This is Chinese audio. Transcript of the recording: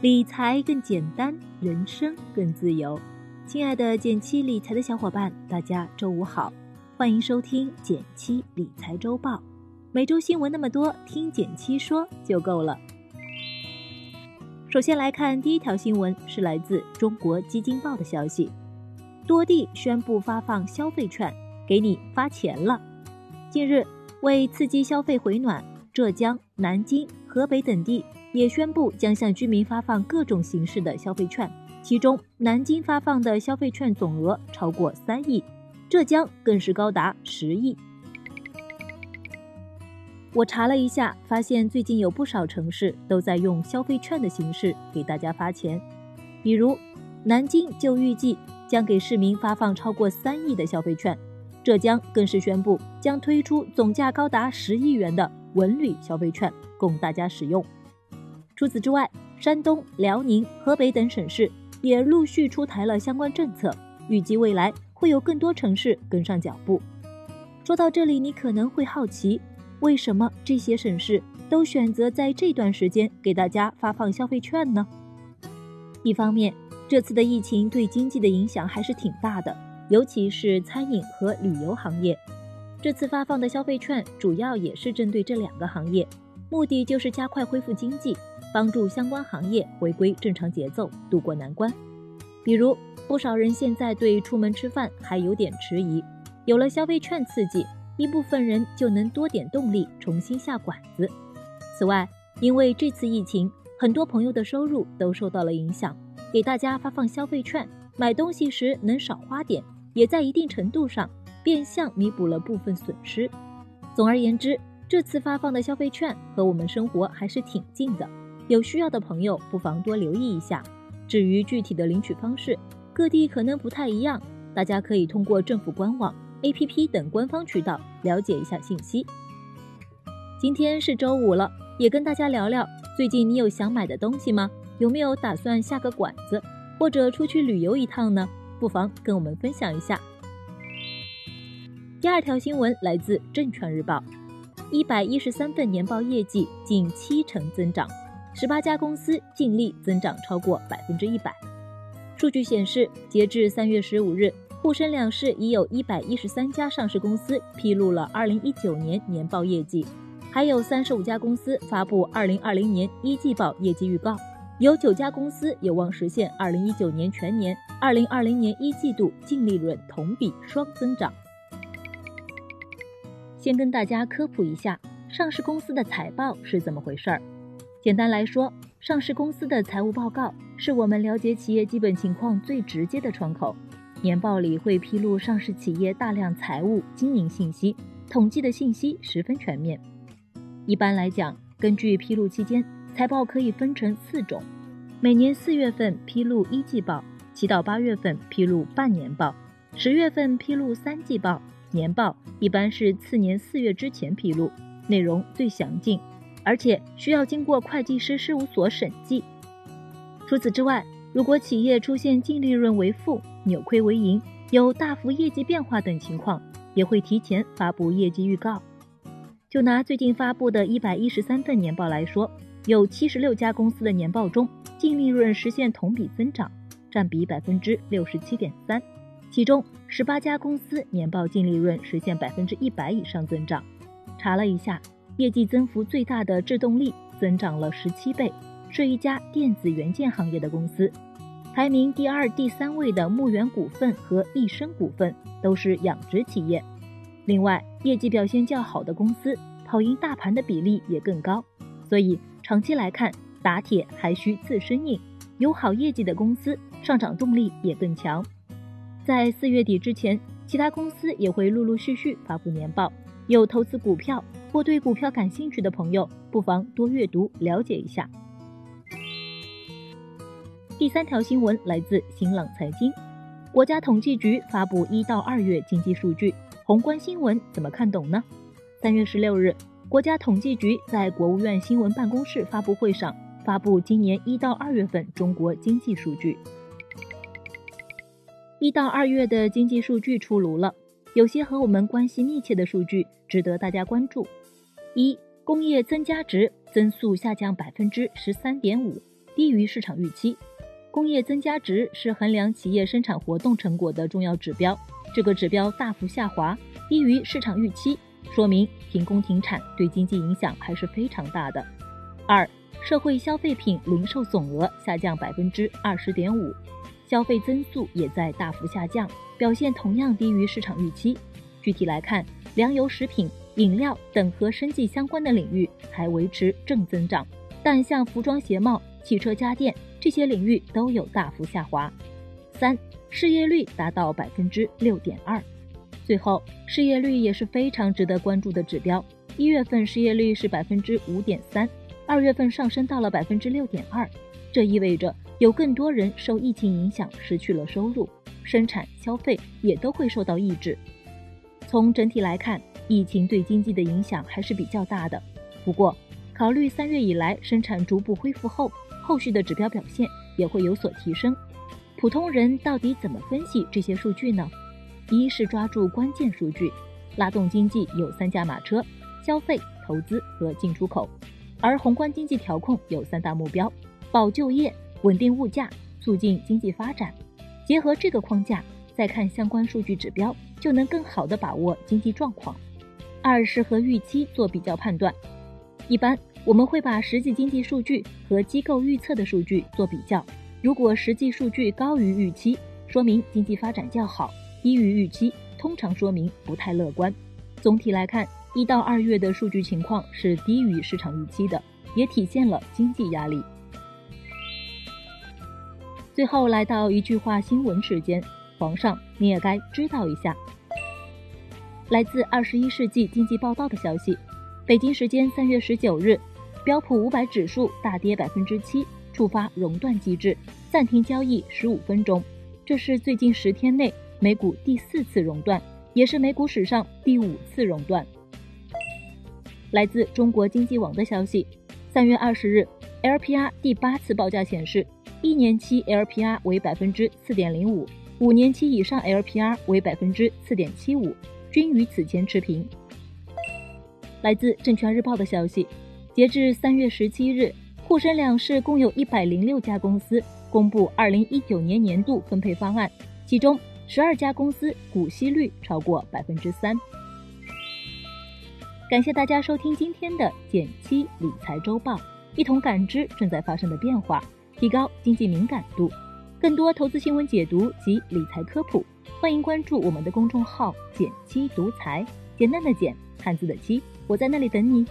理财更简单，人生更自由。亲爱的减七理财的小伙伴，大家周五好，欢迎收听减七理财周报。每周新闻那么多，听减七说就够了。首先来看第一条新闻，是来自中国基金报的消息：多地宣布发放消费券，给你发钱了。近日，为刺激消费回暖，浙江、南京、河北等地也宣布将向居民发放各种形式的消费券。其中，南京发放的消费券总额超过三亿，浙江更是高达十亿。我查了一下，发现最近有不少城市都在用消费券的形式给大家发钱，比如南京就预计将给市民发放超过三亿的消费券，浙江更是宣布将推出总价高达十亿元的文旅消费券供大家使用。除此之外，山东、辽宁、河北等省市。也陆续出台了相关政策，预计未来会有更多城市跟上脚步。说到这里，你可能会好奇，为什么这些省市都选择在这段时间给大家发放消费券呢？一方面，这次的疫情对经济的影响还是挺大的，尤其是餐饮和旅游行业。这次发放的消费券主要也是针对这两个行业，目的就是加快恢复经济。帮助相关行业回归正常节奏，渡过难关。比如，不少人现在对出门吃饭还有点迟疑，有了消费券刺激，一部分人就能多点动力，重新下馆子。此外，因为这次疫情，很多朋友的收入都受到了影响，给大家发放消费券，买东西时能少花点，也在一定程度上变相弥补了部分损失。总而言之，这次发放的消费券和我们生活还是挺近的。有需要的朋友不妨多留意一下。至于具体的领取方式，各地可能不太一样，大家可以通过政府官网、APP 等官方渠道了解一下信息。今天是周五了，也跟大家聊聊，最近你有想买的东西吗？有没有打算下个馆子，或者出去旅游一趟呢？不妨跟我们分享一下。第二条新闻来自证券日报，一百一十三份年报业绩近七成增长。十八家公司净利增长超过百分之一百。数据显示，截至三月十五日，沪深两市已有一百一十三家上市公司披露了二零一九年年报业绩，还有三十五家公司发布二零二零年一季报业绩预告，有九家公司有望实现二零一九年全年、二零二零年一季度净利润同比双增长。先跟大家科普一下，上市公司的财报是怎么回事儿。简单来说，上市公司的财务报告是我们了解企业基本情况最直接的窗口。年报里会披露上市企业大量财务经营信息，统计的信息十分全面。一般来讲，根据披露期间，财报可以分成四种：每年四月份披露一季报，七到八月份披露半年报，十月份披露三季报。年报一般是次年四月之前披露，内容最详尽。而且需要经过会计师事务所审计。除此之外，如果企业出现净利润为负、扭亏为盈、有大幅业绩变化等情况，也会提前发布业绩预告。就拿最近发布的一百一十三份年报来说，有七十六家公司的年报中净利润实现同比增长，占比百分之六十七点三，其中十八家公司年报净利润实现百分之一百以上增长。查了一下。业绩增幅最大的制动力增长了十七倍，是一家电子元件行业的公司。排名第二、第三位的牧原股份和益生股份都是养殖企业。另外，业绩表现较好的公司跑赢大盘的比例也更高。所以，长期来看，打铁还需自身硬，有好业绩的公司上涨动力也更强。在四月底之前，其他公司也会陆陆续续发布年报。有投资股票或对股票感兴趣的朋友，不妨多阅读了解一下。第三条新闻来自新浪财经，国家统计局发布一到二月经济数据，宏观新闻怎么看懂呢？三月十六日，国家统计局在国务院新闻办公室发布会上发布今年一到二月份中国经济数据。一到二月的经济数据出炉了。有些和我们关系密切的数据值得大家关注：一、工业增加值增速下降百分之十三点五，低于市场预期。工业增加值是衡量企业生产活动成果的重要指标，这个指标大幅下滑，低于市场预期，说明停工停产对经济影响还是非常大的。二、社会消费品零售总额下降百分之二十点五，消费增速也在大幅下降，表现同样低于市场预期。具体来看，粮油食品、饮料等和生计相关的领域还维持正增长，但像服装鞋帽、汽车家电。这些领域都有大幅下滑。三，失业率达到百分之六点二。最后，失业率也是非常值得关注的指标。一月份失业率是百分之五点三，二月份上升到了百分之六点二。这意味着有更多人受疫情影响失去了收入，生产消费也都会受到抑制。从整体来看，疫情对经济的影响还是比较大的。不过，考虑三月以来生产逐步恢复后。后续的指标表现也会有所提升。普通人到底怎么分析这些数据呢？一是抓住关键数据，拉动经济有三驾马车：消费、投资和进出口。而宏观经济调控有三大目标：保就业、稳定物价、促进经济发展。结合这个框架，再看相关数据指标，就能更好地把握经济状况。二是和预期做比较判断，一般。我们会把实际经济数据和机构预测的数据做比较，如果实际数据高于预期，说明经济发展较好；低于预期，通常说明不太乐观。总体来看，一到二月的数据情况是低于市场预期的，也体现了经济压力。最后来到一句话新闻时间，皇上你也该知道一下。来自《二十一世纪经济报道》的消息，北京时间三月十九日。标普五百指数大跌百分之七，触发熔断机制，暂停交易十五分钟。这是最近十天内美股第四次熔断，也是美股史上第五次熔断。来自中国经济网的消息，三月二十日，LPR 第八次报价显示，一年期 LPR 为百分之四点零五，五年期以上 LPR 为百分之四点七五，均与此前持平。来自证券日报的消息。截至三月十七日，沪深两市共有一百零六家公司公布二零一九年年度分配方案，其中十二家公司股息率超过百分之三。感谢大家收听今天的减七理财周报，一同感知正在发生的变化，提高经济敏感度。更多投资新闻解读及理财科普，欢迎关注我们的公众号“简七独裁”，简单的简，汉字的七，我在那里等你。